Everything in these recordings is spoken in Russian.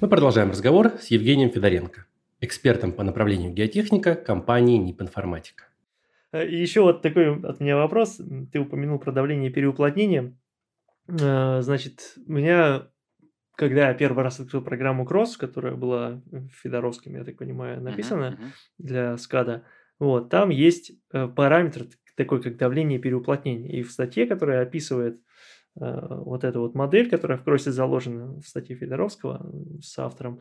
Мы продолжаем разговор с Евгением Федоренко, экспертом по направлению геотехника компании НИП Информатика. Э, и еще вот такой от меня вопрос. Ты упомянул про давление и переуплотнение. Э, значит, у меня, когда я первый раз открыл программу Cross, которая была Федоровским, я так понимаю, написана uh-huh, uh-huh. для SCADA, вот, там есть э, параметр такой, как давление и переуплотнение. И в статье, которая описывает вот эту вот модель, которая в кроссе заложена в статье Федоровского с автором,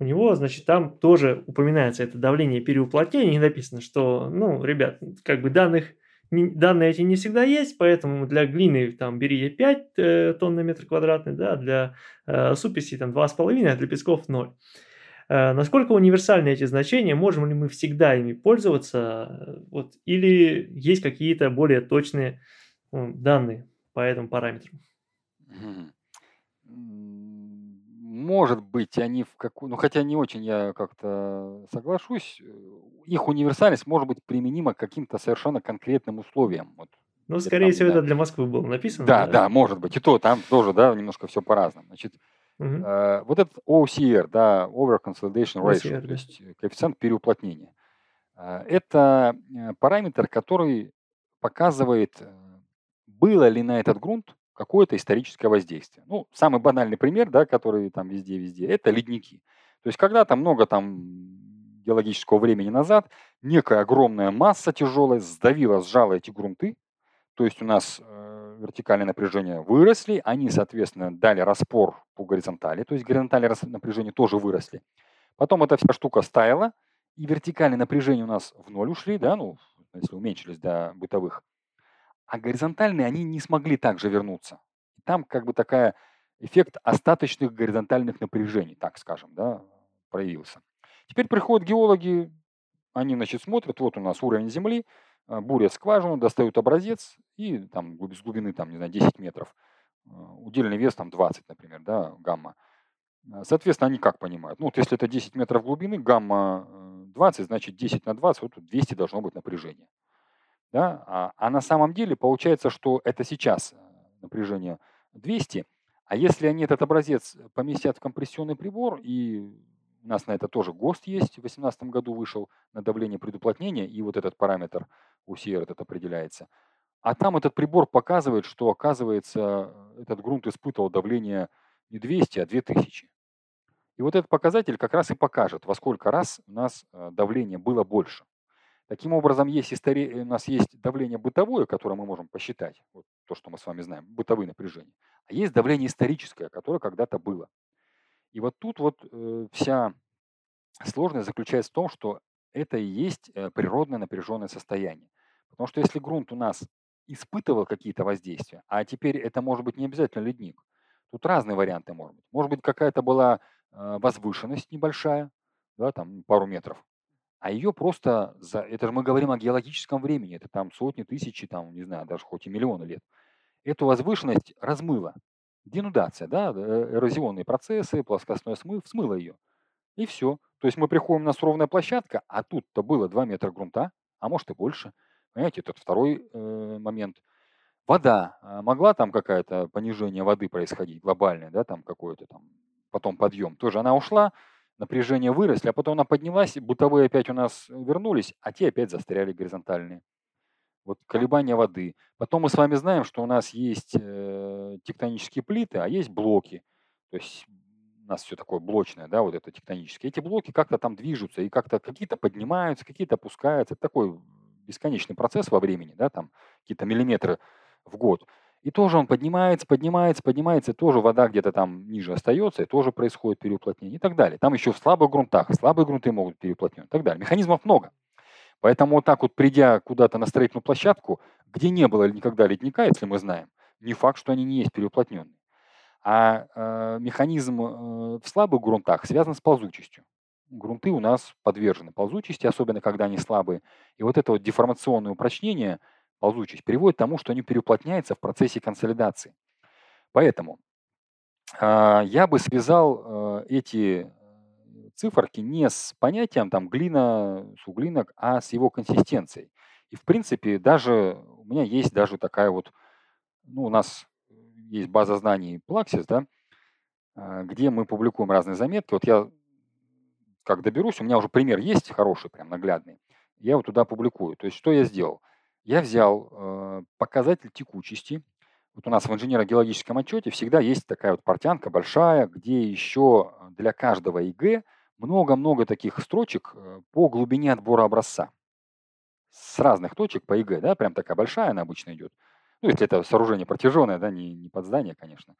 у него, значит, там тоже упоминается это давление переуплотнения, и написано, что, ну, ребят, как бы данных, данные эти не всегда есть, поэтому для глины там бери 5 э, тонн на метр квадратный, да, для э, суписи там 2,5, а для песков 0. Э, насколько универсальны эти значения, можем ли мы всегда ими пользоваться, вот, или есть какие-то более точные э, данные по этому параметру? Может быть, они в какую... Ну, хотя не очень я как-то соглашусь. Э, их универсальность может быть применима к каким-то совершенно конкретным условиям. Вот. Ну, скорее там, всего, да. это для Москвы было написано. Да, да, да, может быть. И то там тоже, да, немножко все по-разному. Значит, угу. э, вот этот OCR, да, Over Consolidation Ratio, OCR, то есть коэффициент переуплотнения, э, это э, параметр, который показывает, э, было ли на этот грунт какое-то историческое воздействие. Ну, самый банальный пример, да, который там везде-везде, это ледники. То есть когда-то много там геологического времени назад некая огромная масса тяжелая сдавила, сжала эти грунты, то есть у нас э, вертикальные напряжения выросли, они, соответственно, дали распор по горизонтали, то есть горизонтальные напряжения тоже выросли. Потом эта вся штука стаяла, и вертикальные напряжения у нас в ноль ушли, да, ну, если уменьшились до бытовых. А горизонтальные, они не смогли также вернуться. Там как бы такая эффект остаточных горизонтальных напряжений, так скажем, да, проявился. Теперь приходят геологи, они, значит, смотрят, вот у нас уровень Земли, а, бурят скважину, достают образец и там с глубины, там, не знаю, 10 метров, а, удельный вес там 20, например, да, гамма. А, соответственно, они как понимают? Ну, вот если это 10 метров глубины, гамма 20, значит 10 на 20, вот 200 должно быть напряжение. Да? А, а на самом деле получается, что это сейчас э, напряжение 200, а если они этот образец поместят в компрессионный прибор, и у нас на это тоже ГОСТ есть, в 2018 году вышел на давление предуплотнения, и вот этот параметр UCR этот определяется, а там этот прибор показывает, что, оказывается, этот грунт испытывал давление не 200, а 2000. И вот этот показатель как раз и покажет, во сколько раз у нас э, давление было больше. Таким образом, есть истори... у нас есть давление бытовое, которое мы можем посчитать, вот то, что мы с вами знаем, бытовые напряжения, а есть давление историческое, которое когда-то было. И вот тут вот э, вся сложность заключается в том, что это и есть э, природное напряженное состояние. Потому что если грунт у нас испытывал какие-то воздействия, а теперь это может быть не обязательно ледник, тут разные варианты могут быть. Может быть какая-то была э, возвышенность небольшая, да, там пару метров, а ее просто, за, это же мы говорим о геологическом времени, это там сотни, тысячи, там, не знаю, даже хоть и миллионы лет. Эту возвышенность размыло. Денудация, да, э, эрозионные процессы, плоскостной смыв, смыло ее. И все. То есть мы приходим на ровная площадка, а тут-то было 2 метра грунта, а может и больше. Понимаете, этот второй э, момент. Вода. А могла там какая-то понижение воды происходить, глобальное, да, там какое-то там, потом подъем. Тоже она ушла, напряжение выросли, а потом она поднялась, бытовые опять у нас вернулись, а те опять застряли горизонтальные. Вот колебания воды. Потом мы с вами знаем, что у нас есть э, тектонические плиты, а есть блоки. То есть у нас все такое блочное, да, вот это тектонические. Эти блоки как-то там движутся, и как-то какие-то поднимаются, какие-то опускаются. Это такой бесконечный процесс во времени, да, там какие-то миллиметры в год. И тоже он поднимается, поднимается, поднимается, и тоже вода где-то там ниже остается, и тоже происходит переуплотнение и так далее. Там еще в слабых грунтах, слабые грунты могут переуплотнять и так далее. Механизмов много. Поэтому вот так вот, придя куда-то на строительную площадку, где не было никогда ледника, если мы знаем, не факт, что они не есть переуплотненные. А э, механизм э, в слабых грунтах связан с ползучестью. Грунты у нас подвержены ползучести, особенно когда они слабые. И вот это вот деформационное упрочнение – ползучесть, приводит к тому, что они переуплотняются в процессе консолидации. Поэтому э, я бы связал э, эти циферки не с понятием там глина, суглинок, а с его консистенцией. И в принципе даже у меня есть даже такая вот, ну у нас есть база знаний Plaxis, да, где мы публикуем разные заметки. Вот я как доберусь, у меня уже пример есть хороший, прям наглядный. Я его туда публикую. То есть что я сделал? Я взял э, показатель текучести. Вот у нас в инженерно-геологическом отчете всегда есть такая вот портянка большая, где еще для каждого ИГ много-много таких строчек э, по глубине отбора образца. С разных точек по ИГ, да, прям такая большая она обычно идет. Ну, если это сооружение протяженное, да, не, не под здание, конечно.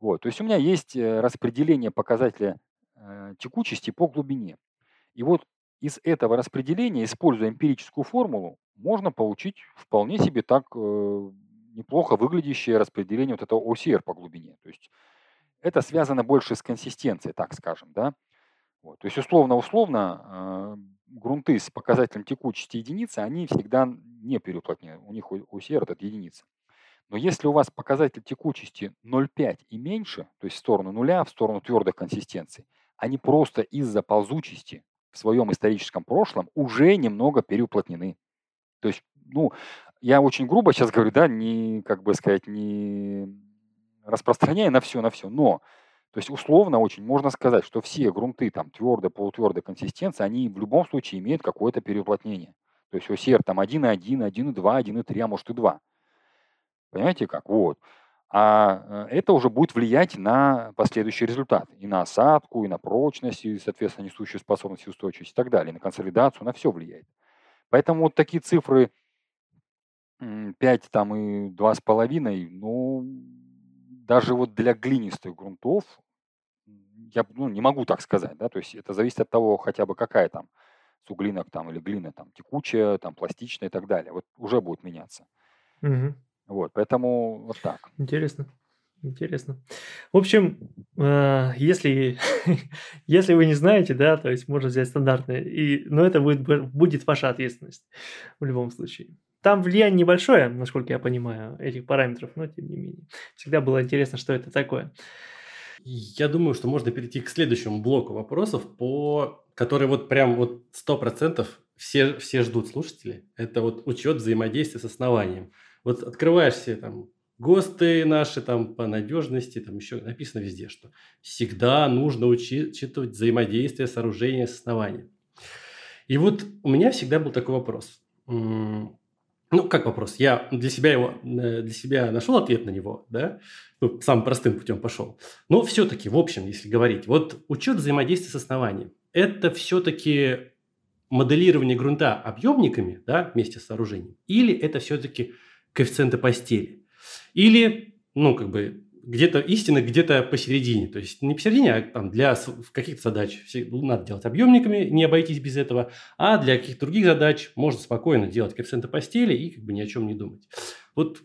Вот, то есть у меня есть э, распределение показателя э, текучести по глубине. И вот из этого распределения, используя эмпирическую формулу, можно получить вполне себе так э, неплохо выглядящее распределение вот этого OCR по глубине. То есть это связано больше с консистенцией, так скажем, да. Вот. То есть условно-условно э, грунты с показателем текучести единицы, они всегда не переуплотнены. У них OCR этот единица. Но если у вас показатель текучести 0,5 и меньше, то есть в сторону нуля, в сторону твердых консистенций, они просто из-за ползучести в своем историческом прошлом уже немного переуплотнены. То есть, ну, я очень грубо сейчас говорю, да, не, как бы сказать, не распространяя на все, на все, но, то есть, условно очень можно сказать, что все грунты там твердой, полутвердой консистенции, они в любом случае имеют какое-то переуплотнение. То есть OCR там 1,1, 1,2, 1,3, а может и 2. Понимаете как? Вот а э, это уже будет влиять на последующий результат, и на осадку, и на прочность, и, соответственно, несущую способность и устойчивость и так далее, на консолидацию, на все влияет. Поэтому вот такие цифры 5 там, и 2,5, ну, даже вот для глинистых грунтов, я ну, не могу так сказать, да, то есть это зависит от того, хотя бы какая там суглинок там или глина там текучая, там пластичная и так далее. Вот уже будет меняться. Угу. Вот, поэтому вот так. Интересно. Интересно. В общем, э, если, если вы не знаете, да, то есть можно взять стандартное, и, но это будет, будет ваша ответственность в любом случае. Там влияние небольшое, насколько я понимаю, этих параметров, но тем не менее. Всегда было интересно, что это такое. Я думаю, что можно перейти к следующему блоку вопросов, по которые вот прям вот сто процентов все, все ждут слушатели. Это вот учет взаимодействия с основанием. Вот открываешь все там ГОСТы наши там по надежности, там еще написано везде, что всегда нужно учитывать взаимодействие сооружения с основанием. И вот у меня всегда был такой вопрос. Ну, как вопрос? Я для себя его, э, для себя нашел ответ на него, да? Ну, самым простым путем пошел. Но все-таки, в общем, если говорить, вот учет взаимодействия с основанием, это все-таки моделирование грунта объемниками, да, вместе с сооружением, или это все-таки коэффициенты постели. Или, ну, как бы, где-то истина, где-то посередине. То есть не посередине, а там для каких-то задач надо делать объемниками, не обойтись без этого, а для каких-то других задач можно спокойно делать коэффициенты постели и как бы ни о чем не думать. Вот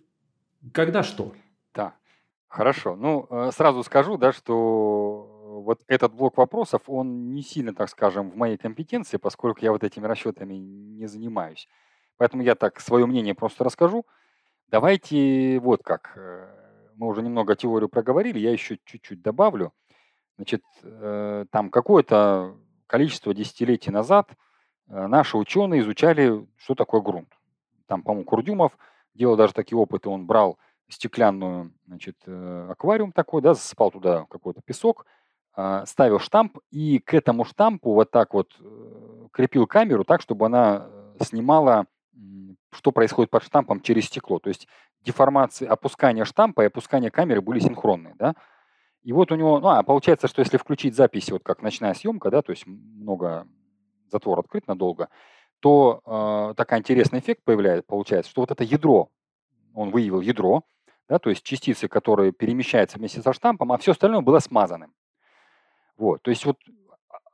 когда что? Да, хорошо. Ну, э, сразу скажу, да, что вот этот блок вопросов, он не сильно, так скажем, в моей компетенции, поскольку я вот этими расчетами не занимаюсь. Поэтому я так свое мнение просто расскажу – Давайте вот как. Э, мы уже немного теорию проговорили, я еще чуть-чуть добавлю. Значит, э, там какое-то количество десятилетий назад э, наши ученые изучали, что такое грунт. Там, по-моему, Курдюмов делал даже такие опыты. Он брал стеклянную, значит, аквариум такой, да, засыпал туда какой-то песок, а, ставил штамп и к этому штампу вот так вот крепил камеру так, чтобы она снимала что происходит под штампом через стекло. То есть деформации, опускание штампа и опускание камеры были синхронные, да. И вот у него, ну, а получается, что если включить записи, вот как ночная съемка, да, то есть много затвор открыт надолго, то э, такой интересный эффект появляется, получается, что вот это ядро, он выявил ядро, да, то есть частицы, которые перемещаются вместе со штампом, а все остальное было смазанным. Вот, то есть вот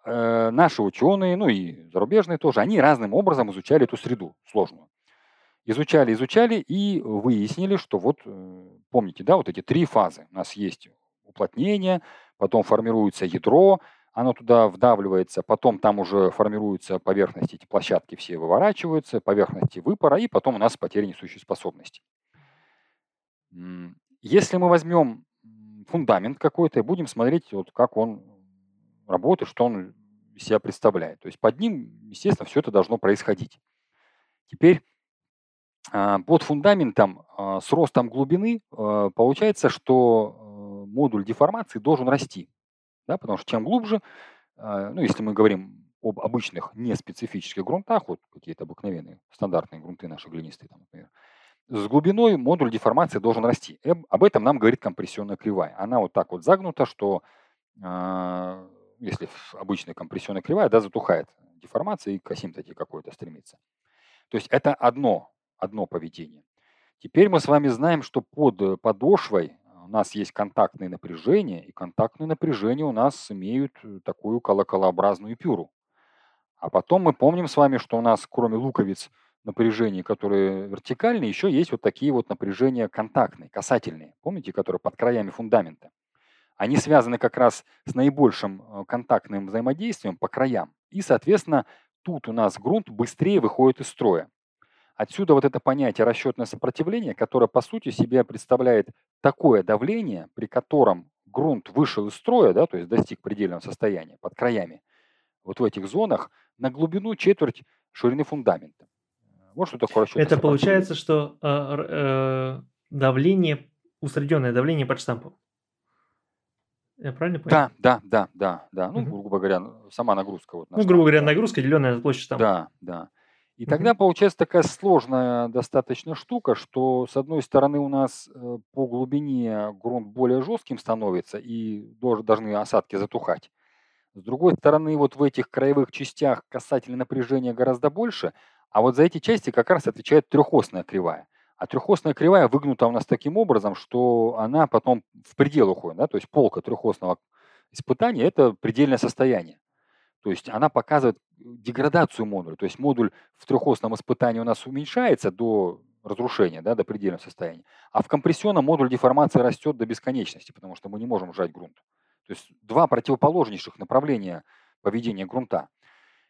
э, наши ученые, ну и зарубежные тоже, они разным образом изучали эту среду сложную. Изучали, изучали и выяснили, что вот, э, помните, да, вот эти три фазы. У нас есть уплотнение, потом формируется ядро, оно туда вдавливается, потом там уже формируются поверхности, эти площадки все выворачиваются, поверхности выпора, и потом у нас потеря несущей способности. Если мы возьмем фундамент какой-то и будем смотреть, вот как он работает, что он из себя представляет. То есть под ним, естественно, все это должно происходить. Теперь а, под фундаментом а, с ростом глубины а, получается, что модуль деформации должен расти. Да, потому что чем глубже, э, ну, если мы говорим об обычных неспецифических грунтах, вот какие-то обыкновенные стандартные грунты наши глинистые, там, например, с глубиной модуль деформации должен расти. И об этом нам говорит компрессионная кривая. Она вот так вот загнута, что э, если обычная компрессионная кривая, да, затухает деформация и к асимптоте какой-то стремится. То есть это одно, одно поведение. Теперь мы с вами знаем, что под подошвой у нас есть контактные напряжения, и контактные напряжения у нас имеют такую колоколообразную пюру. А потом мы помним с вами, что у нас кроме луковиц напряжений, которые вертикальные, еще есть вот такие вот напряжения контактные, касательные, помните, которые под краями фундамента. Они связаны как раз с наибольшим э, контактным взаимодействием по краям. И, соответственно, тут у нас грунт быстрее выходит из строя. Отсюда вот это понятие расчетное сопротивление, которое по сути себе представляет такое давление, при котором грунт вышел из строя, да, то есть достиг предельного состояния под краями, вот в этих зонах, на глубину четверть ширины фундамента. Вот что такое расчетное Это получается, что э, э, давление, усредненное давление под штампом. Я правильно понял? Да, да, да, да, да. Ну, угу. грубо говоря, сама нагрузка. Вот, ну, грубо говоря, нагрузка, деленная на площадь штампа. Да, да. И тогда получается такая сложная достаточно штука, что с одной стороны у нас э, по глубине грунт более жестким становится и должны осадки затухать. С другой стороны, вот в этих краевых частях касательно напряжения гораздо больше, а вот за эти части как раз отвечает трехосная кривая. А трехосная кривая выгнута у нас таким образом, что она потом в предел уходит. Да? То есть полка трехосного испытания – это предельное состояние. То есть она показывает деградацию модуля. То есть модуль в трехосном испытании у нас уменьшается до разрушения, да, до предельного состояния. А в компрессионном модуль деформации растет до бесконечности, потому что мы не можем сжать грунт. То есть два противоположнейших направления поведения грунта.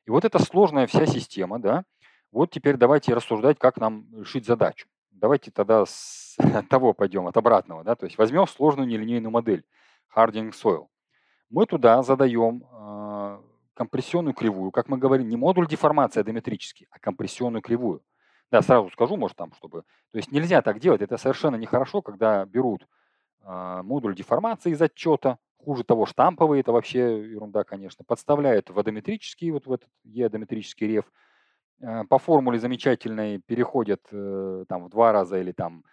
И вот эта сложная вся система, да, вот теперь давайте рассуждать, как нам решить задачу. Давайте тогда с того пойдем, от обратного, да, то есть возьмем сложную нелинейную модель Harding Soil. Мы туда задаем э, компрессионную кривую, как мы говорим, не модуль деформации адометрический, а компрессионную кривую. Да, сразу скажу, может, там, чтобы... То есть нельзя так делать, это совершенно нехорошо, когда берут э, модуль деформации из отчета, хуже того, штамповый, это вообще ерунда, конечно, подставляют в адометрический, вот в этот Е-адометрический реф, по формуле замечательной переходят э, там в два раза или там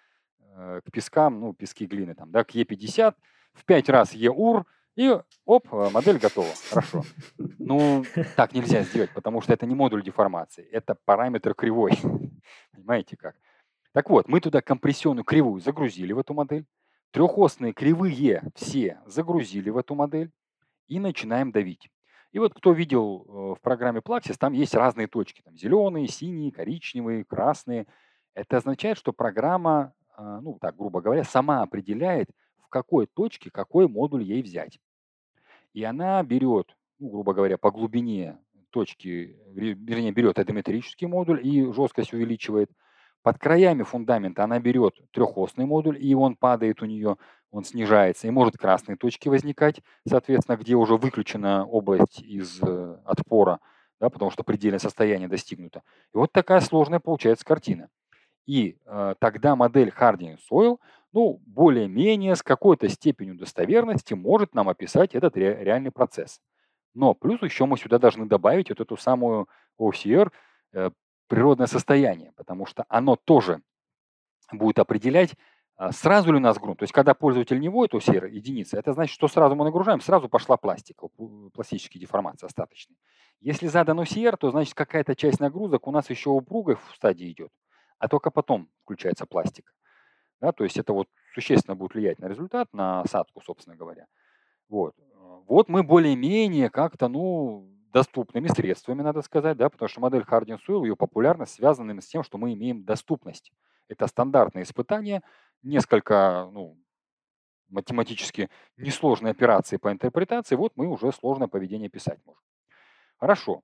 э, к пескам, ну, пески глины, там, да, к Е50, в пять раз ЕУР, и оп, э, модель готова. Хорошо. Ну, так нельзя сделать, потому что это не модуль деформации, это параметр кривой. Понимаете как? Так вот, мы туда компрессионную кривую загрузили в эту модель, трехосные кривые все загрузили в эту модель и начинаем давить. И вот кто видел э, в программе Plaxis, там есть разные точки. Там зеленые, синие, коричневые, красные. Это означает, что программа, э, ну так грубо говоря, сама определяет, какой точке какой модуль ей взять. И она берет, ну, грубо говоря, по глубине точки, вернее, берет адометрический модуль и жесткость увеличивает. Под краями фундамента она берет трехосный модуль, и он падает у нее, он снижается, и может красные точки возникать, соответственно, где уже выключена область из э, отпора, да, потому что предельное состояние достигнуто. И вот такая сложная получается картина. И э, тогда модель Harding Soil ну, более-менее с какой-то степенью достоверности может нам описать этот ре- реальный процесс. Но плюс еще мы сюда должны добавить вот эту самую OCR, э, природное состояние, потому что оно тоже будет определять, сразу ли у нас грунт. То есть, когда пользователь не вводит OCR единицы, это значит, что сразу мы нагружаем, сразу пошла пластика, пластические деформации остаточные. Если задан OCR, то значит какая-то часть нагрузок у нас еще упругой в стадии идет, а только потом включается пластика. Да, то есть это вот существенно будет влиять на результат, на осадку, собственно говоря. Вот, вот мы более-менее как-то, ну, доступными средствами, надо сказать, да, потому что модель Harding Soil, ее популярность связана с тем, что мы имеем доступность. Это стандартные испытания, несколько, ну, математически несложные операции по интерпретации, вот мы уже сложное поведение писать можем. Хорошо.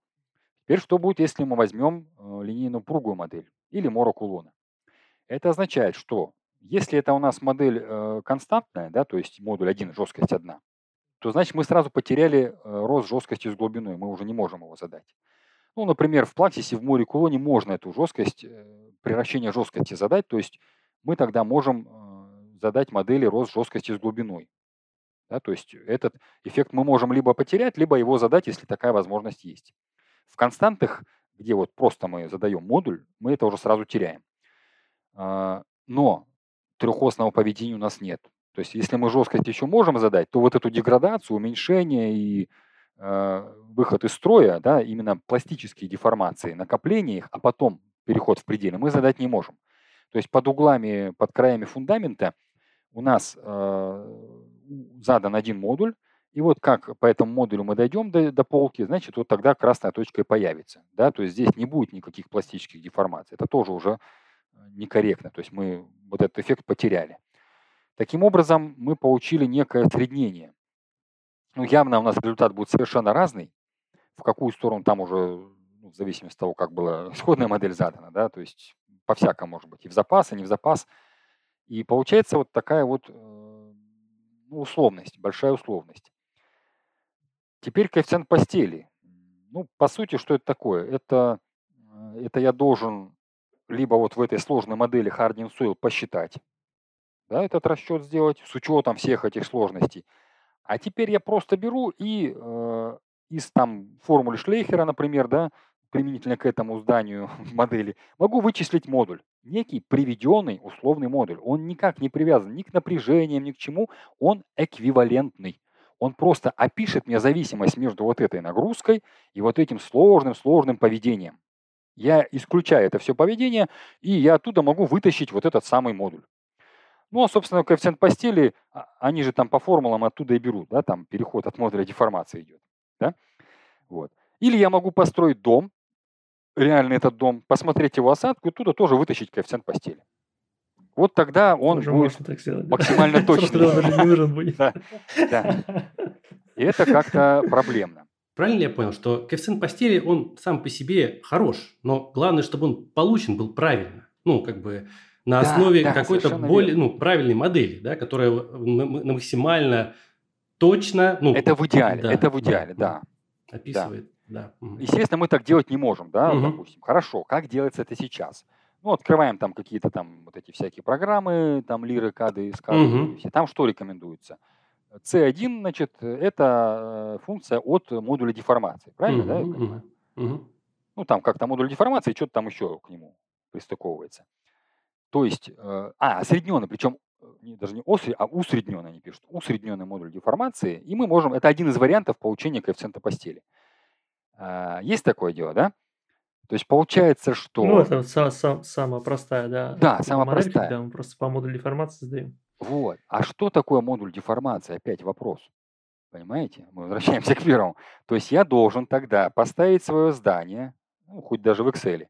Теперь что будет, если мы возьмем э, линейную пругую модель или морокулона? Это означает, что если это у нас модель э, константная, да, то есть модуль 1, жесткость 1, то значит мы сразу потеряли э, рост жесткости с глубиной, мы уже не можем его задать. Ну, например, в плаксисе в море кулоне можно эту жесткость, превращение жесткости задать, то есть мы тогда можем э, задать модели рост жесткости с глубиной. Да, то есть этот эффект мы можем либо потерять, либо его задать, если такая возможность есть. В константах, где вот просто мы задаем модуль, мы это уже сразу теряем. А, но трехосного поведения у нас нет. То есть если мы жесткость еще можем задать, то вот эту деградацию, уменьшение и э, выход из строя, да, именно пластические деформации, накопление их, а потом переход в пределы, мы задать не можем. То есть под углами, под краями фундамента у нас э, задан один модуль, и вот как по этому модулю мы дойдем до, до полки, значит, вот тогда красная точка и появится. Да? То есть здесь не будет никаких пластических деформаций. Это тоже уже э, некорректно. То есть мы вот этот эффект потеряли. Таким образом, мы получили некое среднение. Ну, явно у нас результат будет совершенно разный. В какую сторону там уже, ну, в зависимости от того, как была исходная модель задана, да, то есть по-всякому может быть, и в запас, и не в запас. И получается вот такая вот э, ну, условность, большая условность. Теперь коэффициент постели. Ну, по сути, что это такое? Это, э, это я должен либо вот в этой сложной модели Harding Soil посчитать, да, этот расчет сделать с учетом всех этих сложностей. А теперь я просто беру и э, из там формулы Шлейхера, например, да, применительно к этому зданию модели, могу вычислить модуль. Некий приведенный условный модуль. Он никак не привязан ни к напряжениям, ни к чему. Он эквивалентный. Он просто опишет мне зависимость между вот этой нагрузкой и вот этим сложным-сложным поведением. Я исключаю это все поведение, и я оттуда могу вытащить вот этот самый модуль. Ну, а, собственно, коэффициент постели, а, они же там по формулам оттуда и берут, да, там переход от модуля деформации идет, да, вот. Или я могу построить дом, реально этот дом, посмотреть его осадку и оттуда тоже вытащить коэффициент постели. Вот тогда он тоже будет так сделать, максимально точный. Да, да. И это как-то проблемно. Правильно ли я понял, что коэффициент постели, он сам по себе хорош, но главное, чтобы он получен был правильно. Ну, как бы на да, основе да, какой-то более ну, правильной модели, да, которая максимально точно... Ну, это в идеале, да, это в идеале, да. Описывает, да. Естественно, мы так делать не можем, да, угу. допустим. Хорошо, как делается это сейчас? Ну, открываем там какие-то там вот эти всякие программы, там лиры, кады, скады, угу. все. Там что рекомендуется? C1, значит, это э, функция от модуля деформации, правильно, угу, да? Угу, угу. Ну, там как-то модуль деформации, что-то там еще к нему пристыковывается. То есть, э, а, осредненный, причем э, даже не осред, а усредненный они пишут, усредненный модуль деформации, и мы можем, это один из вариантов получения коэффициента постели. Есть такое дело, да? То есть получается, что... Ну, это са- са- самая простая, да. Да, самая модель, простая. Когда мы просто по модулю деформации сдаем. Вот. А что такое модуль деформации? Опять вопрос. Понимаете? Мы возвращаемся к первому. То есть я должен тогда поставить свое здание, ну, хоть даже в Excel,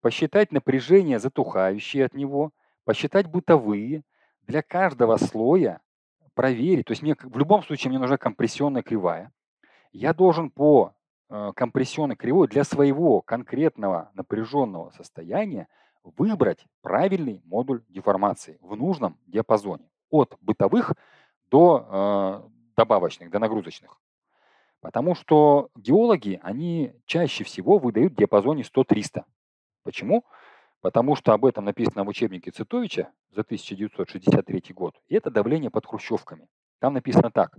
посчитать напряжение, затухающее от него, посчитать бытовые, для каждого слоя проверить. То есть мне в любом случае мне нужна компрессионная кривая. Я должен по компрессионной кривой для своего конкретного напряженного состояния выбрать правильный модуль деформации в нужном диапазоне. От бытовых до э, добавочных, до нагрузочных. Потому что геологи, они чаще всего выдают в диапазоне 100-300. Почему? Потому что об этом написано в учебнике Цитовича за 1963 год. И это давление под хрущевками. Там написано так.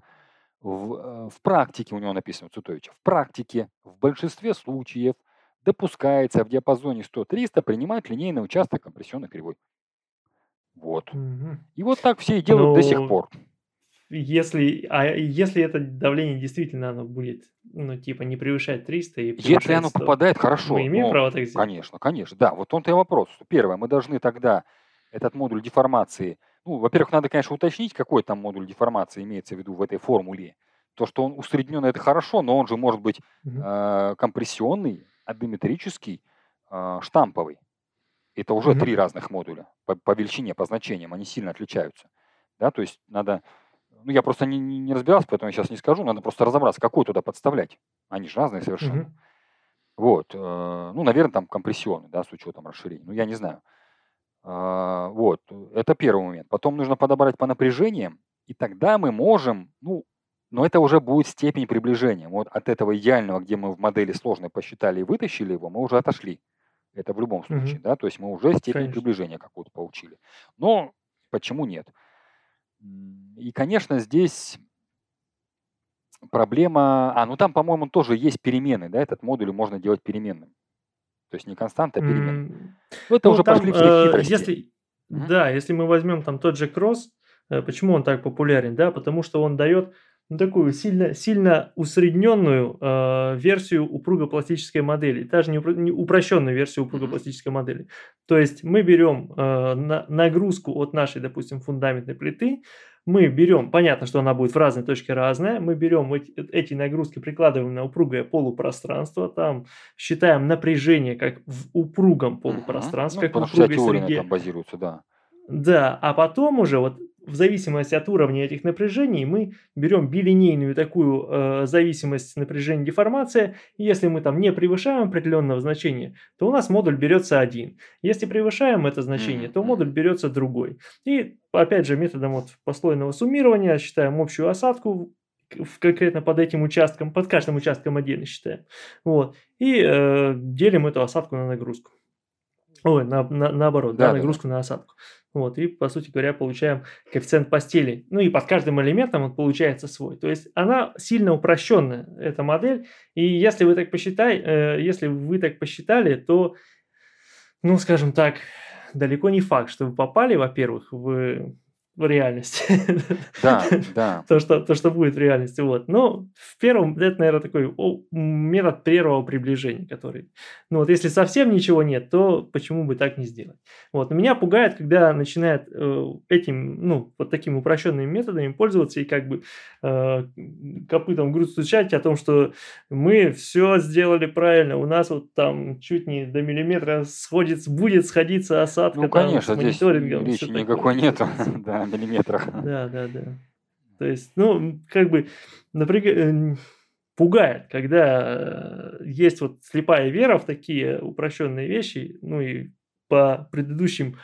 В, э, в практике, у него написано у Цитовича, в практике в большинстве случаев допускается в диапазоне 100-300 принимать линейный участок компрессионной кривой. Вот. Угу. И вот так все и делают Но... до сих пор если, а если это давление действительно оно будет, ну, типа, не превышать 300 и Если оно 100, попадает, хорошо. Мы имеем но, право так сделать? Конечно, конечно, да. Вот он-то и вопрос. Первое, мы должны тогда этот модуль деформации, ну, во-первых, надо, конечно, уточнить, какой там модуль деформации имеется в виду в этой формуле. То, что он усредненный, это хорошо, но он же может быть угу. э, компрессионный, аддометрический, э, штамповый. Это уже угу. три разных модуля по, по величине, по значениям, они сильно отличаются. Да, то есть надо ну, я просто не, не, не разбирался, поэтому я сейчас не скажу. Надо просто разобраться, какой туда подставлять. Они же разные совершенно. Угу. Вот. Э, ну, наверное, там компрессионный, да, с учетом расширения. Ну, я не знаю. Э, вот. Это первый момент. Потом нужно подобрать по напряжениям, и тогда мы можем, ну, но это уже будет степень приближения. Вот от этого идеального, где мы в модели сложной посчитали и вытащили его, мы уже отошли. Это в любом случае, угу. да, то есть мы уже степень Конечно. приближения какую-то получили. Но почему нет? И, конечно, здесь проблема... А, ну там, по-моему, тоже есть перемены, да, этот модуль можно делать переменным. То есть не константа, а переменная. Ну, это ну, уже там, пошли все э, хитрости. Если, mm-hmm. Да, если мы возьмем там тот же кросс, э, почему он так популярен, да, потому что он дает ну, такую сильно, сильно усредненную э, версию упругопластической модели, даже не, не упрощенную версию упругопластической модели. То есть мы берем э, на, нагрузку от нашей, допустим, фундаментной плиты, мы берем, понятно, что она будет в разной точке разная, мы берем эти, эти нагрузки, прикладываем на упругое полупространство, там считаем напряжение как в упругом полупространстве, uh-huh. как ну, в упругой среде. там базируется, да. Да, а потом уже вот в зависимости от уровня этих напряжений мы берем билинейную такую э, зависимость напряжения деформация. И если мы там не превышаем определенного значения, то у нас модуль берется один. Если превышаем это значение, то модуль берется другой. И опять же методом вот послойного суммирования считаем общую осадку конкретно под этим участком, под каждым участком отдельно считаем. Вот. И э, делим эту осадку на нагрузку. Ой, на, на, наоборот, да, да, нагрузку да. на осадку. Вот, и, по сути говоря, получаем коэффициент постели. Ну и под каждым элементом он получается свой. То есть она сильно упрощенная, эта модель. И если вы так посчитали, э, если вы так посчитали, то, ну, скажем так, далеко не факт, что вы попали, во-первых, в в реальности. Да, да. то, что, то, что будет в реальности. Вот. Но в первом, это, наверное, такой метод первого приближения, который... Ну вот если совсем ничего нет, то почему бы так не сделать? Вот. Но меня пугает, когда начинают э, этим, ну, вот такими упрощенными методами пользоваться и как бы э, копытом грудь стучать о том, что мы все сделали правильно, у нас вот там чуть не до миллиметра сходится, будет сходиться осадка ну, конечно, там, с мониторингом. Здесь речи никакой нету, да миллиметрах. Да, да, да. То есть, ну, как бы, например, э, пугает, когда э, есть вот слепая вера в такие упрощенные вещи, ну и по предыдущим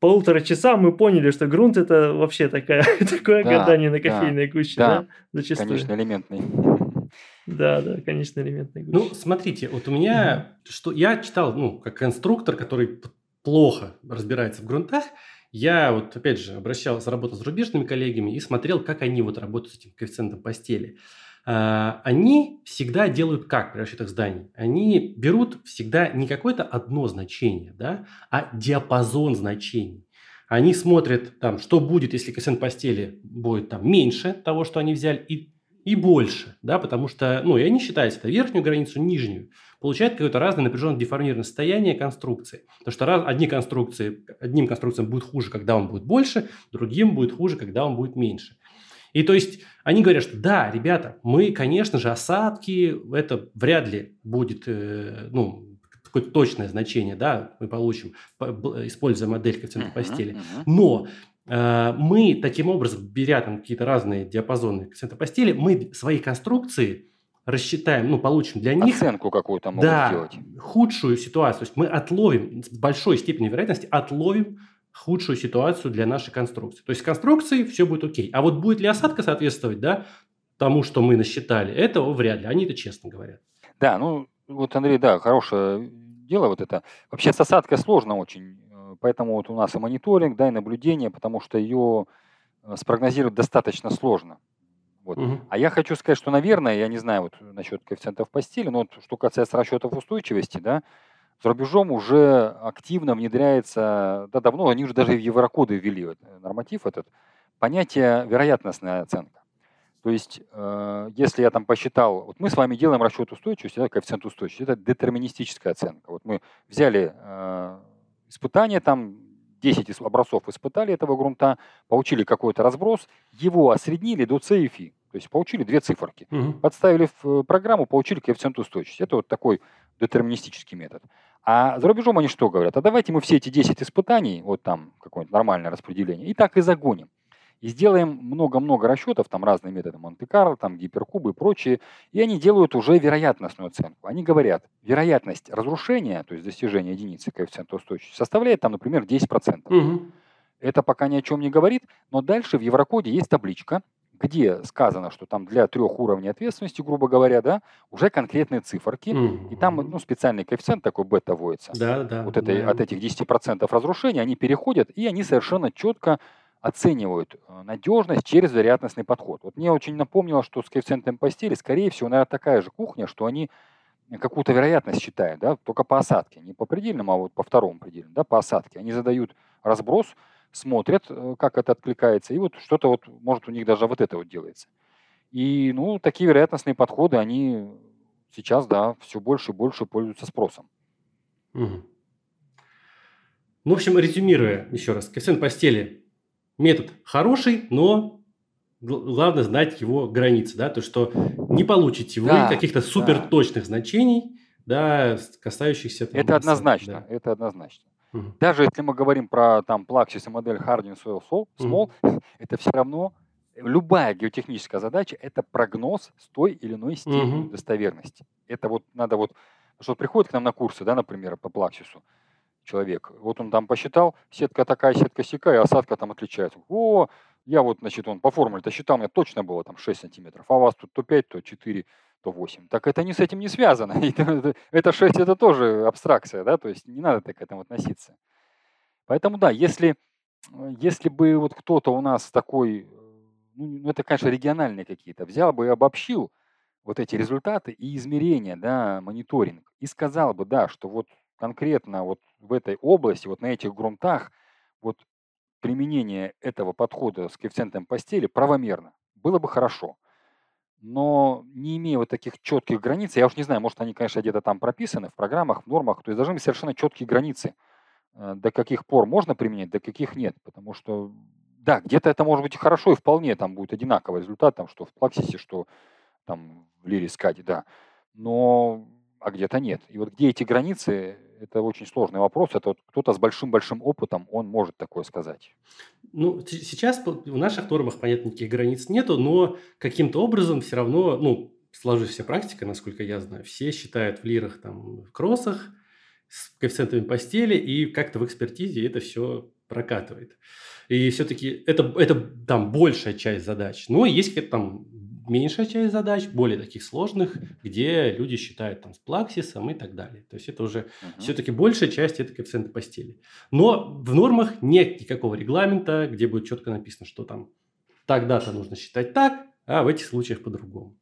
полутора часам мы поняли, что грунт это вообще такая, такое да, гадание на кофейной да, гуще, да, да, зачастую. Конечно, элементный. Да, да, конечно, элементный гуще. Ну, смотрите, вот у меня, mm что я читал, ну, как инструктор, который плохо разбирается в грунтах, я вот, опять же, обращался, работал с зарубежными коллегами и смотрел, как они вот работают с этим коэффициентом постели. А, они всегда делают как при расчетах зданий? Они берут всегда не какое-то одно значение, да, а диапазон значений. Они смотрят, там, что будет, если коэффициент постели будет там, меньше того, что они взяли, и, и больше, да, потому что, ну, и они считают это верхнюю границу, нижнюю получает какое-то разное напряженное деформированное состояние конструкции. Потому что раз, одни конструкции, одним конструкциям будет хуже, когда он будет больше, другим будет хуже, когда он будет меньше. И то есть они говорят, что да, ребята, мы, конечно же, осадки, это вряд ли будет, э, ну, какое-то точное значение, да, мы получим, используя модель коэффициента постели. Но э, мы таким образом, беря там какие-то разные диапазоны коэффициента постели, мы свои конструкции рассчитаем, ну, получим для них... Оценку какую-то могут да, сделать. худшую ситуацию. То есть мы отловим, с большой степенью вероятности отловим худшую ситуацию для нашей конструкции. То есть с конструкцией все будет окей. А вот будет ли осадка соответствовать, да, тому, что мы насчитали, этого вряд ли. Они это честно говорят. Да, ну, вот, Андрей, да, хорошее дело вот это. Вообще с осадкой сложно очень. Э, поэтому вот у нас и мониторинг, да, и наблюдение, потому что ее э, спрогнозировать достаточно сложно. Вот. Угу. А я хочу сказать, что, наверное, я не знаю вот насчет коэффициентов постели, но вот, что касается расчетов устойчивости, да, за рубежом уже активно внедряется, да, давно, они уже даже в еврокоды ввели вот, э, норматив этот, понятие вероятностная оценка. То есть, э, если я там посчитал, вот мы с вами делаем расчет устойчивости, да, коэффициент устойчивости, это детерминистическая оценка. Вот мы взяли э, испытание, там 10 образцов испытали этого грунта, получили какой-то разброс, его осреднили до и φ. То есть получили две циферки. Угу. Подставили в э, программу, получили коэффициент устойчивости. Это вот такой детерминистический метод. А за рубежом они что говорят? А давайте мы все эти 10 испытаний, вот там какое-нибудь нормальное распределение, и так и загоним и сделаем много-много расчетов, там разные методы Монте-Карло, там гиперкубы и прочие, и они делают уже вероятностную оценку. Они говорят, вероятность разрушения, то есть достижения единицы коэффициента устойчивости, составляет там, например, 10%. Угу. Это пока ни о чем не говорит, но дальше в Еврокоде есть табличка, где сказано, что там для трех уровней ответственности, грубо говоря, да, уже конкретные циферки, mm-hmm. и там ну, специальный коэффициент такой бета вводится. Да, да. Вот это, да. от этих 10% разрушения они переходят, и они совершенно четко оценивают э, надежность через вероятностный подход. Вот мне очень напомнило, что с коэффициентом постели, скорее всего, наверное, такая же кухня, что они какую-то вероятность считают, да, только по осадке, не по предельному, а вот по второму предельному, да, по осадке. Они задают разброс, смотрят, э, как это откликается, и вот что-то вот, может, у них даже вот это вот делается. И, ну, такие вероятностные подходы, они сейчас, да, все больше и больше пользуются спросом. Угу. Ну, в общем, резюмируя еще раз, коэффициент постели метод хороший, но главное знать его границы, да, то, что не получите вы да, каких-то суперточных да. значений, да, касающихся... Там, это однозначно, да. это однозначно. Угу. Даже если мы говорим про там Plaxis и модель Harding Soil Small, угу. это все равно любая геотехническая задача – это прогноз с той или иной степенью угу. достоверности. Это вот надо вот, что приходит к нам на курсы, да, например, по Плаксису, человек, вот он там посчитал, сетка такая, сетка сякая, осадка там отличается. О, я вот, значит, он по формуле-то считал, меня точно было там 6 сантиметров, а у вас тут то 5, то 4, то 8. Так это не с этим не связано. Это 6 это тоже абстракция, да, то есть не надо так к этому относиться. Поэтому да, если, если бы вот кто-то у нас такой, ну, ну это, конечно, региональные какие-то, взял бы и обобщил вот эти результаты и измерения, да, мониторинг, и сказал бы, да, что вот конкретно вот в этой области, вот на этих грунтах, вот применение этого подхода с коэффициентом постели правомерно. Было бы хорошо. Но не имея вот таких четких границ, я уж не знаю, может, они, конечно, где-то там прописаны в программах, в нормах, то есть должны быть совершенно четкие границы, э, до каких пор можно применять, до каких нет. Потому что, да, где-то это может быть хорошо и вполне там будет одинаковый результат, там, что в Плаксисе, что там в Лире Скаде, да. Но а где-то нет. И вот где эти границы, это очень сложный вопрос. Это вот кто-то с большим-большим опытом, он может такое сказать. Ну, сейчас в наших нормах, понятно, никаких границ нету, но каким-то образом все равно, ну, сложившаяся практика, насколько я знаю, все считают в лирах, там, в кроссах, с коэффициентами постели, и как-то в экспертизе это все прокатывает. И все-таки это, это там большая часть задач. Но есть какая-то там меньшая часть задач, более таких сложных, где люди считают там с плаксисом и так далее. То есть это уже uh-huh. все-таки большая часть это коэффициенты постели. Но в нормах нет никакого регламента, где будет четко написано, что там тогда-то нужно считать так, а в этих случаях по-другому.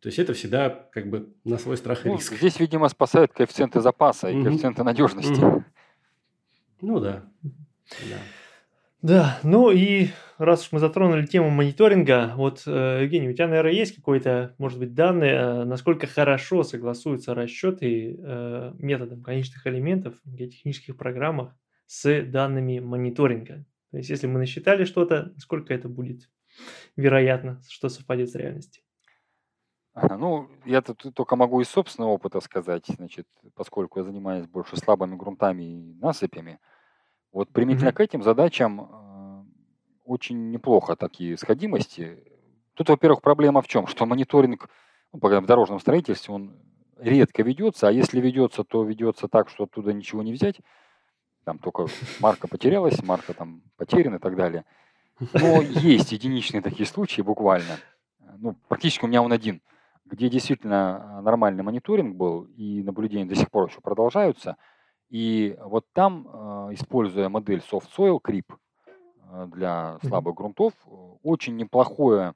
То есть это всегда как бы на свой страх и ну, риск. Здесь, видимо, спасают коэффициенты запаса и mm-hmm. коэффициенты надежности. Mm-hmm. Ну да. да. Да, ну и раз уж мы затронули тему мониторинга, вот, э, Евгений, у тебя, наверное, есть какой-то, может быть, данные, э, насколько хорошо согласуются расчеты э, методом конечных элементов в геотехнических программах с данными мониторинга? То есть, если мы насчитали что-то, насколько это будет вероятно, что совпадет с реальностью? Ну, я тут только могу из собственного опыта сказать, значит, поскольку я занимаюсь больше слабыми грунтами и насыпями, вот применительно к этим задачам очень неплохо такие сходимости. Тут, во-первых, проблема в чем? Что мониторинг ну, в дорожном строительстве, он редко ведется, а если ведется, то ведется так, что оттуда ничего не взять. Там только марка потерялась, марка там потеряна и так далее. Но есть единичные такие случаи буквально. Ну, практически у меня он один, где действительно нормальный мониторинг был, и наблюдения до сих пор еще продолжаются – и вот там, а, используя модель Soft Soil Creep для слабых грунтов, очень неплохое,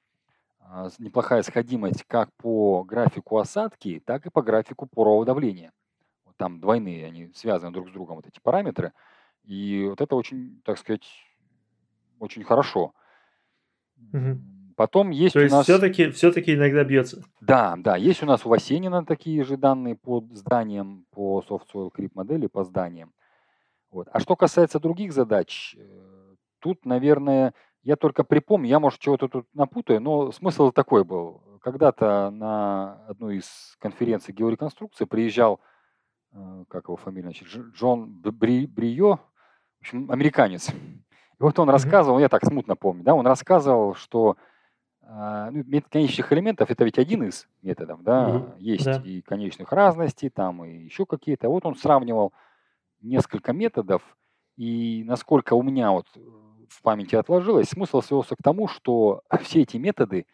а, неплохая сходимость как по графику осадки, так и по графику порового давления. Там двойные, они связаны друг с другом, вот эти параметры. И вот это очень, так сказать, очень хорошо. Угу. Потом есть То у есть нас... все-таки все иногда бьется. Да, да, есть у нас у Васенина такие же данные по зданиям, по Soft Soil Creep модели, по зданиям. Вот. А что касается других задач, э, тут, наверное, я только припомню, я, может, чего-то тут напутаю, но смысл такой был. Когда-то на одну из конференций геореконструкции приезжал, э, как его фамилия, значит, Джон Бри, Брио, в общем, американец. И вот он рассказывал, я так смутно помню, да, он рассказывал, что а, ну, метод конечных элементов это ведь один из методов, да, угу, есть да. и конечных разностей, там и еще какие-то. Вот он сравнивал несколько методов, и насколько у меня вот в памяти отложилось, смысл свелся к тому, что все эти методы,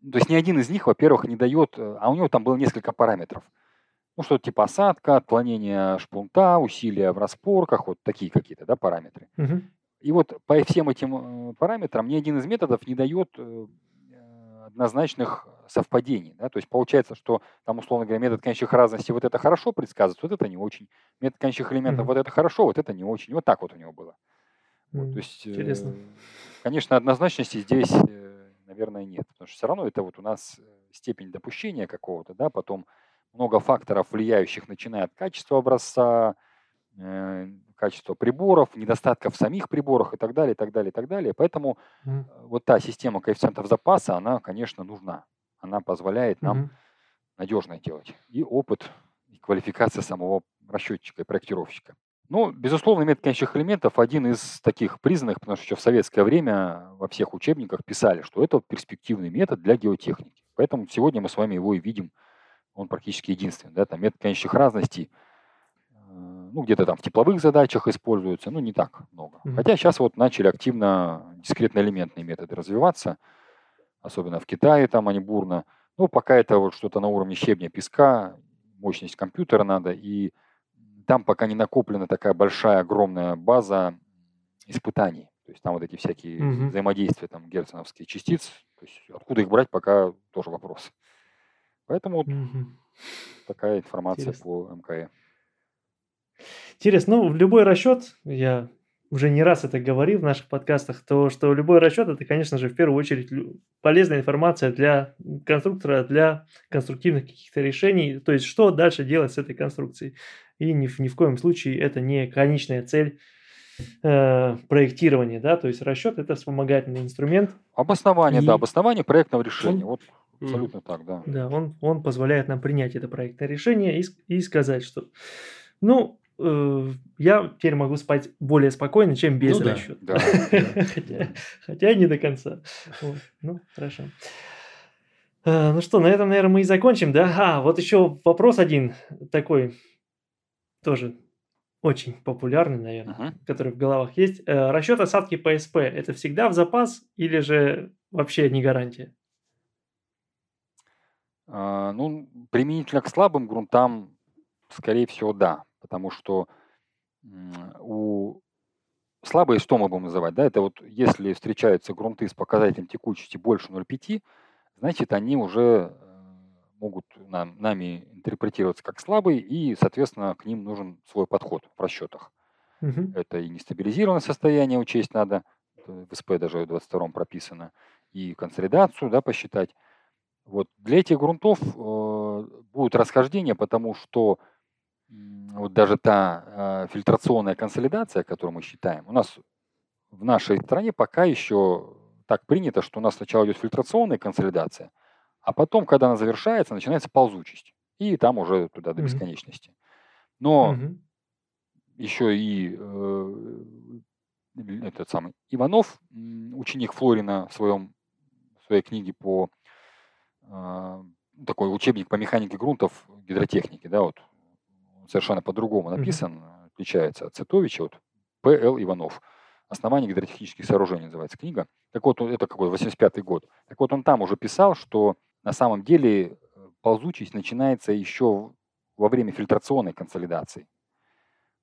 то есть ни один из них, во-первых, не дает, а у него там было несколько параметров. Ну, что типа осадка, отклонение шпунта, усилия в распорках, вот такие какие-то, да, параметры. Угу И вот по всем этим э, параметрам ни один из методов не дает э, однозначных совпадений. Да? То есть получается, что там, условно говоря, метод конечных разностей вот это хорошо предсказывает, вот это не очень. Метод конечных элементов mm-hmm. вот это хорошо, вот это не очень. Вот так вот у него было. Вот, то есть, Интересно. Э, конечно, однозначности здесь, э, наверное, нет. Потому что все равно это вот у нас степень допущения какого-то, да, потом много факторов, влияющих, начиная от качества образца, э, качества приборов, недостатков в самих приборах и так далее, и так далее, и так далее. Поэтому mm. вот та система коэффициентов запаса, она, конечно, нужна. Она позволяет нам mm-hmm. надежно делать. И опыт, и квалификация самого расчетчика и проектировщика. Ну, безусловно, метод конечных элементов один из таких признанных, потому что еще в советское время во всех учебниках писали, что это перспективный метод для геотехники. Поэтому сегодня мы с вами его и видим. Он практически единственный. Да? Там метод конечных разностей – ну, где-то там в тепловых задачах используются, ну, не так много. Mm-hmm. Хотя сейчас вот начали активно дискретно-элементные методы развиваться, особенно в Китае там они бурно. Ну, пока это вот что-то на уровне щебня, песка, мощность компьютера надо, и там пока не накоплена такая большая, огромная база испытаний. То есть там вот эти всякие mm-hmm. взаимодействия, там, герценовские частиц, то есть откуда их брать, пока тоже вопрос. Поэтому mm-hmm. такая информация Интересно. по МКЭ. Интересно, ну, в любой расчет, я уже не раз это говорил в наших подкастах, то что любой расчет это, конечно же, в первую очередь полезная информация для конструктора, для конструктивных каких-то решений, то есть что дальше делать с этой конструкцией. И ни, ни в коем случае это не конечная цель э, проектирования, да, то есть расчет это вспомогательный инструмент. Обоснование, и... да, обоснование проектного решения. Он... Вот абсолютно mm. так, да. Да, он, он позволяет нам принять это проектное решение и, и сказать, что, ну, Э, я теперь могу спать более спокойно, чем без ну, расчета. Да, да, хотя, хотя не до конца. Вот. Ну, хорошо. Э, ну что, на этом, наверное, мы и закончим, да? А, вот еще вопрос один такой, тоже очень популярный, наверное, uh-huh. который в головах есть. Э, расчет осадки по СП – это всегда в запас или же вообще не гарантия? А, ну, применительно к слабым грунтам, скорее всего, да потому что у слабые, что мы будем называть, да, это вот если встречаются грунты с показателем текучести больше 0,5, значит, они уже могут нам, нами интерпретироваться как слабые, и, соответственно, к ним нужен свой подход в расчетах. Угу. Это и нестабилизированное состояние учесть надо, в СП даже в 22 прописано, и консолидацию да, посчитать. Вот для этих грунтов э, будут расхождения, потому что вот даже та э, фильтрационная консолидация, которую мы считаем, у нас в нашей стране пока еще так принято, что у нас сначала идет фильтрационная консолидация, а потом, когда она завершается, начинается ползучесть. И там уже туда до бесконечности. Но mm-hmm. еще и э, этот самый Иванов, ученик Флорина в, своем, в своей книге по э, такой учебник по механике грунтов гидротехники, да, вот совершенно по-другому написан, mm-hmm. отличается от Цитовича, вот П.Л. Иванов. «Основание гидротехнических сооружений» называется книга. Так вот, это какой 85-й год. Так вот, он там уже писал, что на самом деле э, ползучесть начинается еще во время фильтрационной консолидации.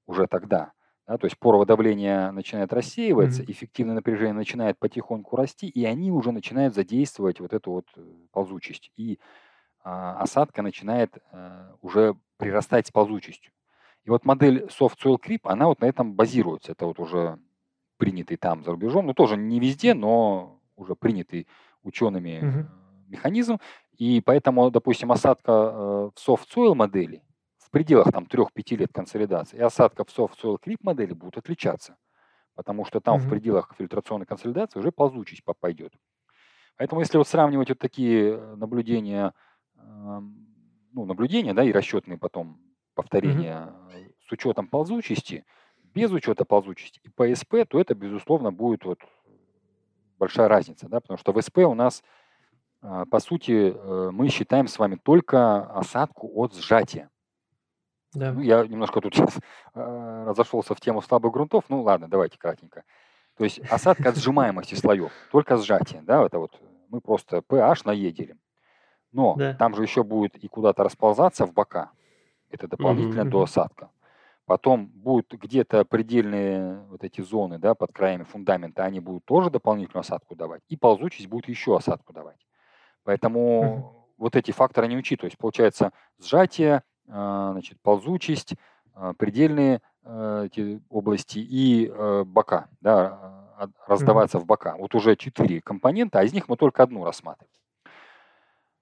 Уже тогда. Да, то есть поровое давление начинает рассеиваться, mm-hmm. эффективное напряжение начинает потихоньку расти, и они уже начинают задействовать вот эту вот э, ползучесть. И а, осадка начинает а, уже прирастать с ползучестью. И вот модель Soft Soil Creep, она вот на этом базируется. Это вот уже принятый там за рубежом, ну тоже не везде, но уже принятый учеными uh-huh. Механизм. И поэтому, допустим, осадка в Soft Soil модели в пределах там 3-5 лет консолидации и осадка в Soft Soil Creep модели будут отличаться. Потому что там uh-huh. в пределах фильтрационной консолидации уже ползучесть пойдет. Поэтому если вот сравнивать вот такие наблюдения ну, наблюдения, да, и расчетные потом повторения mm-hmm. с учетом ползучести, без учета ползучести и по СП, то это, безусловно, будет вот большая разница, да, потому что в СП у нас, по сути, э, мы считаем с вами только осадку от сжатия. Да. Ну, я немножко тут сейчас а, разошелся в тему слабых грунтов, ну ладно, давайте кратенько. То есть осадка от сжимаемости слоев, только сжатие, да, это вот мы просто pH на делим. Но да. там же еще будет и куда-то расползаться в бока. Это дополнительно угу, до осадка. потом будут где-то предельные вот эти зоны, да, под краями фундамента, они будут тоже дополнительную осадку давать, и ползучесть будет еще осадку давать. Поэтому uh-huh. вот эти факторы не учитываются. Получается сжатие, а, значит, ползучесть, а, предельные а, эти области и бока, да, раздаваться uh-huh. в бока. Вот уже четыре компонента, а из них мы только одну рассматриваем.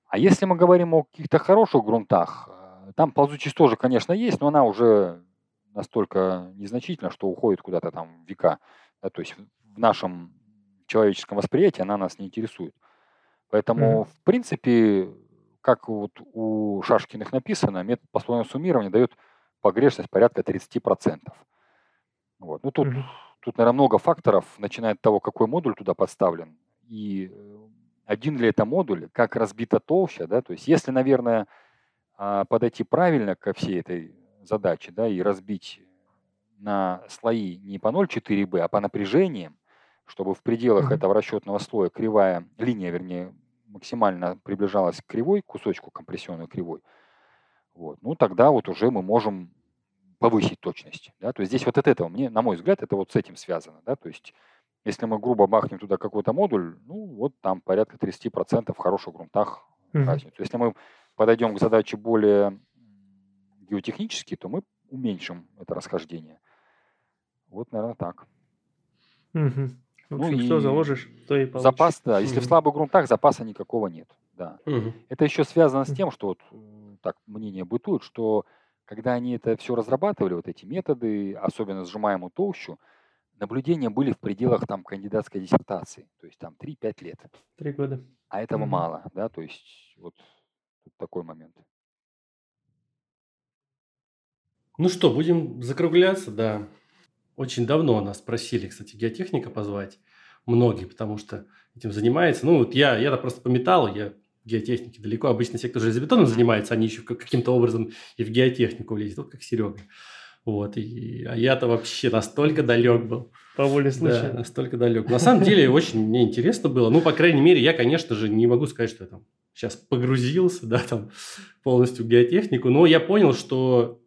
А если мы говорим о каких-то хороших грунтах, там ползучесть тоже, конечно, есть, но она уже настолько незначительна, что уходит куда-то там века. Да, то есть в нашем человеческом восприятии она нас не интересует. Поэтому, mm-hmm. в принципе, как вот у Шашкиных написано, метод послойного суммирования дает погрешность порядка 30%. Вот. Ну, тут, mm-hmm. тут, наверное, много факторов, начиная от того, какой модуль туда подставлен, и э, один ли это модуль, как разбита толща, да, то есть если, наверное, а, подойти правильно ко всей этой задаче, да, и разбить на слои не по 0,4b, а по напряжениям, чтобы в пределах mm-hmm. этого расчетного слоя кривая, линия, вернее, максимально приближалась к кривой, кусочку компрессионной кривой, вот, ну тогда вот уже мы можем повысить точность. Да? То есть здесь вот от этого, мне, на мой взгляд, это вот с этим связано. Да? То есть если мы грубо бахнем туда какой-то модуль, ну вот там порядка 30% в хороших грунтах mm-hmm. разницу. Если мы подойдем к задаче более геотехнически, то мы уменьшим это расхождение. Вот, наверное, так. Угу. В ну общем, ну, что заложишь, то и получишь. Запас, да. Если угу. в слабых грунтах, запаса никакого нет. Да. Угу. Это еще связано с тем, что вот так мнение бытует, что когда они это все разрабатывали, вот эти методы, особенно сжимаемую толщу, наблюдения были в пределах там кандидатской диссертации, то есть там 3-5 лет. Три года. А этого угу. мало, да, то есть вот такой момент. Ну что, будем закругляться, да. Очень давно нас просили, кстати, геотехника позвать. Многие, потому что этим занимается. Ну, вот я, я просто по металлу, я геотехники далеко. Обычно все, кто железобетоном занимается, они еще каким-то образом и в геотехнику влезет. Вот как Серега. Вот, и, а я-то вообще настолько далек был. По воле случая. Да, настолько далек. На самом деле, очень мне интересно было. Ну, по крайней мере, я, конечно же, не могу сказать, что я там сейчас погрузился, да, там полностью в геотехнику, но я понял, что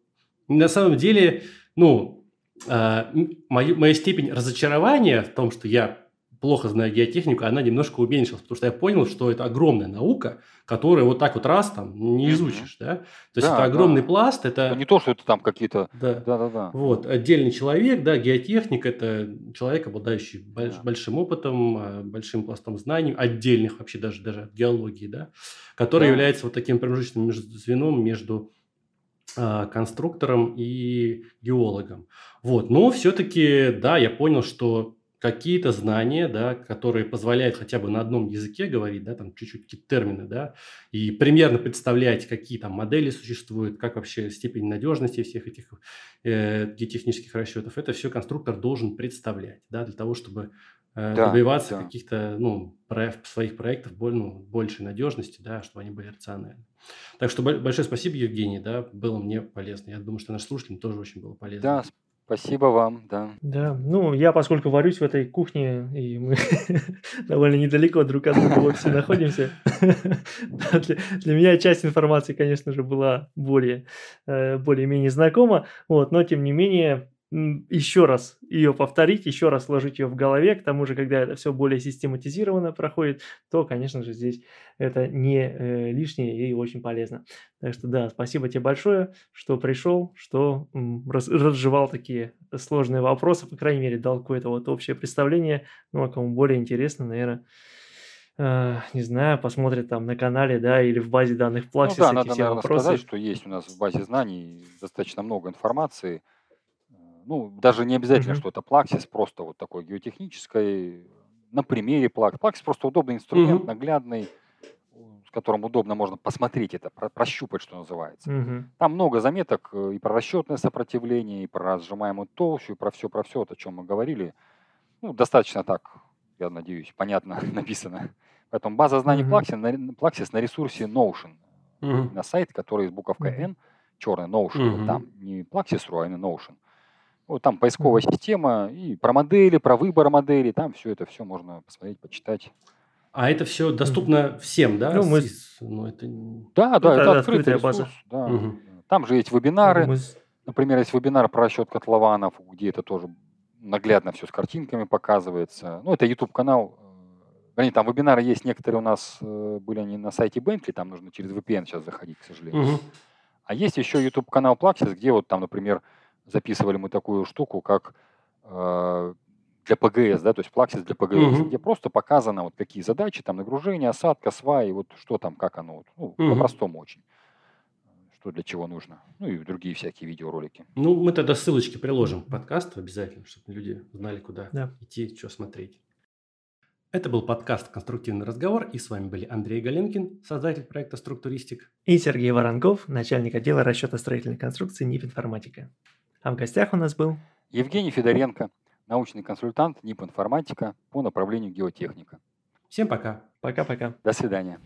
на самом деле, ну, мою, моя степень разочарования в том, что я плохо знаю геотехнику, она немножко уменьшилась, потому что я понял, что это огромная наука, которую вот так вот раз там не изучишь, да? То есть да, это огромный да. пласт, это... Ну, не то, что это там какие-то... Да. да, да, да. Вот, отдельный человек, да, геотехник – это человек, обладающий больш... да. большим опытом, а, большим пластом знаний, отдельных вообще даже, даже от геологии, да, который да. является вот таким промежуточным звеном между конструктором и геологом. Вот, но все-таки, да, я понял, что какие-то знания, да, которые позволяют хотя бы на одном языке говорить, да, там чуть-чуть какие-то термины, да, и примерно представлять, какие там модели существуют, как вообще степень надежности всех этих э, технических расчетов, это все конструктор должен представлять, да, для того, чтобы э, да, добиваться да. каких-то, ну, проект, своих проектов боль, ну, большей надежности, да, чтобы они были рациональны. Так что большое спасибо, Евгений, да, было мне полезно. Я думаю, что наш слушателям тоже очень было полезно. Да, Спасибо вам, да. Да, ну я, поскольку варюсь в этой кухне, и мы довольно недалеко друг от друга в офисе находимся, для, для меня часть информации, конечно же, была более, э, более-менее знакома, вот, но тем не менее еще раз ее повторить, еще раз сложить ее в голове, к тому же, когда это все более систематизированно проходит, то, конечно же, здесь это не э, лишнее и очень полезно. Так что да, спасибо тебе большое, что пришел, что м, раз, разжевал такие сложные вопросы, по крайней мере, дал какое-то вот общее представление, ну, а кому более интересно, наверное, э, не знаю, посмотрит там на канале, да, или в базе данных Plaxis ну, да, надо, все наверное, вопросы. сказать, что есть у нас в базе знаний достаточно много информации, ну, даже не обязательно, mm-hmm. что это Plaxis, просто вот такой геотехнической, на примере Plaxis. Plaxis просто удобный инструмент, mm-hmm. наглядный, с которым удобно можно посмотреть это, прощупать, что называется. Mm-hmm. Там много заметок э, и про расчетное сопротивление, и про разжимаемую толщу, и про все, про все, о чем мы говорили. Ну, достаточно так, я надеюсь, понятно написано. Поэтому база знаний mm-hmm. Plaxis, на, ресурсе Notion, mm-hmm. на сайт, который с буковкой. N, черный Notion, mm-hmm. вот там, не Plaxis.ru, а Notion. Вот там поисковая система, и про модели, про выбор моделей, там все это все можно посмотреть, почитать. А это все доступно всем, да? Ну, мы... ну, это... Да, да, это, это открытая ресурс, база. Да. Угу. Там же есть вебинары. Мы... например, есть вебинар про расчет котлованов, где это тоже наглядно все с картинками показывается. Ну, это YouTube-канал. Вернее, там вебинары есть, некоторые у нас э, были они на сайте Бенкли, там нужно через VPN сейчас заходить, к сожалению. Угу. А есть еще YouTube-канал Plaxis, где вот там, например, записывали мы такую штуку, как э, для ПГС, да, то есть Plaxis для ПГС, угу. где просто показано вот какие задачи, там нагружение, осадка, сваи, вот что там, как оно, вот, ну, угу. по-простому очень что для чего нужно. Ну и другие всякие видеоролики. Ну, мы тогда ссылочки приложим к подкасту обязательно, чтобы люди знали, куда да. идти, что смотреть. Это был подкаст «Конструктивный разговор», и с вами были Андрей Галенкин, создатель проекта «Структуристик». И Сергей Воронков, начальник отдела расчета строительной конструкции НИП «Информатика». А в гостях у нас был... Евгений Федоренко, научный консультант НИП «Информатика» по направлению геотехника. Всем пока. Пока-пока. До свидания.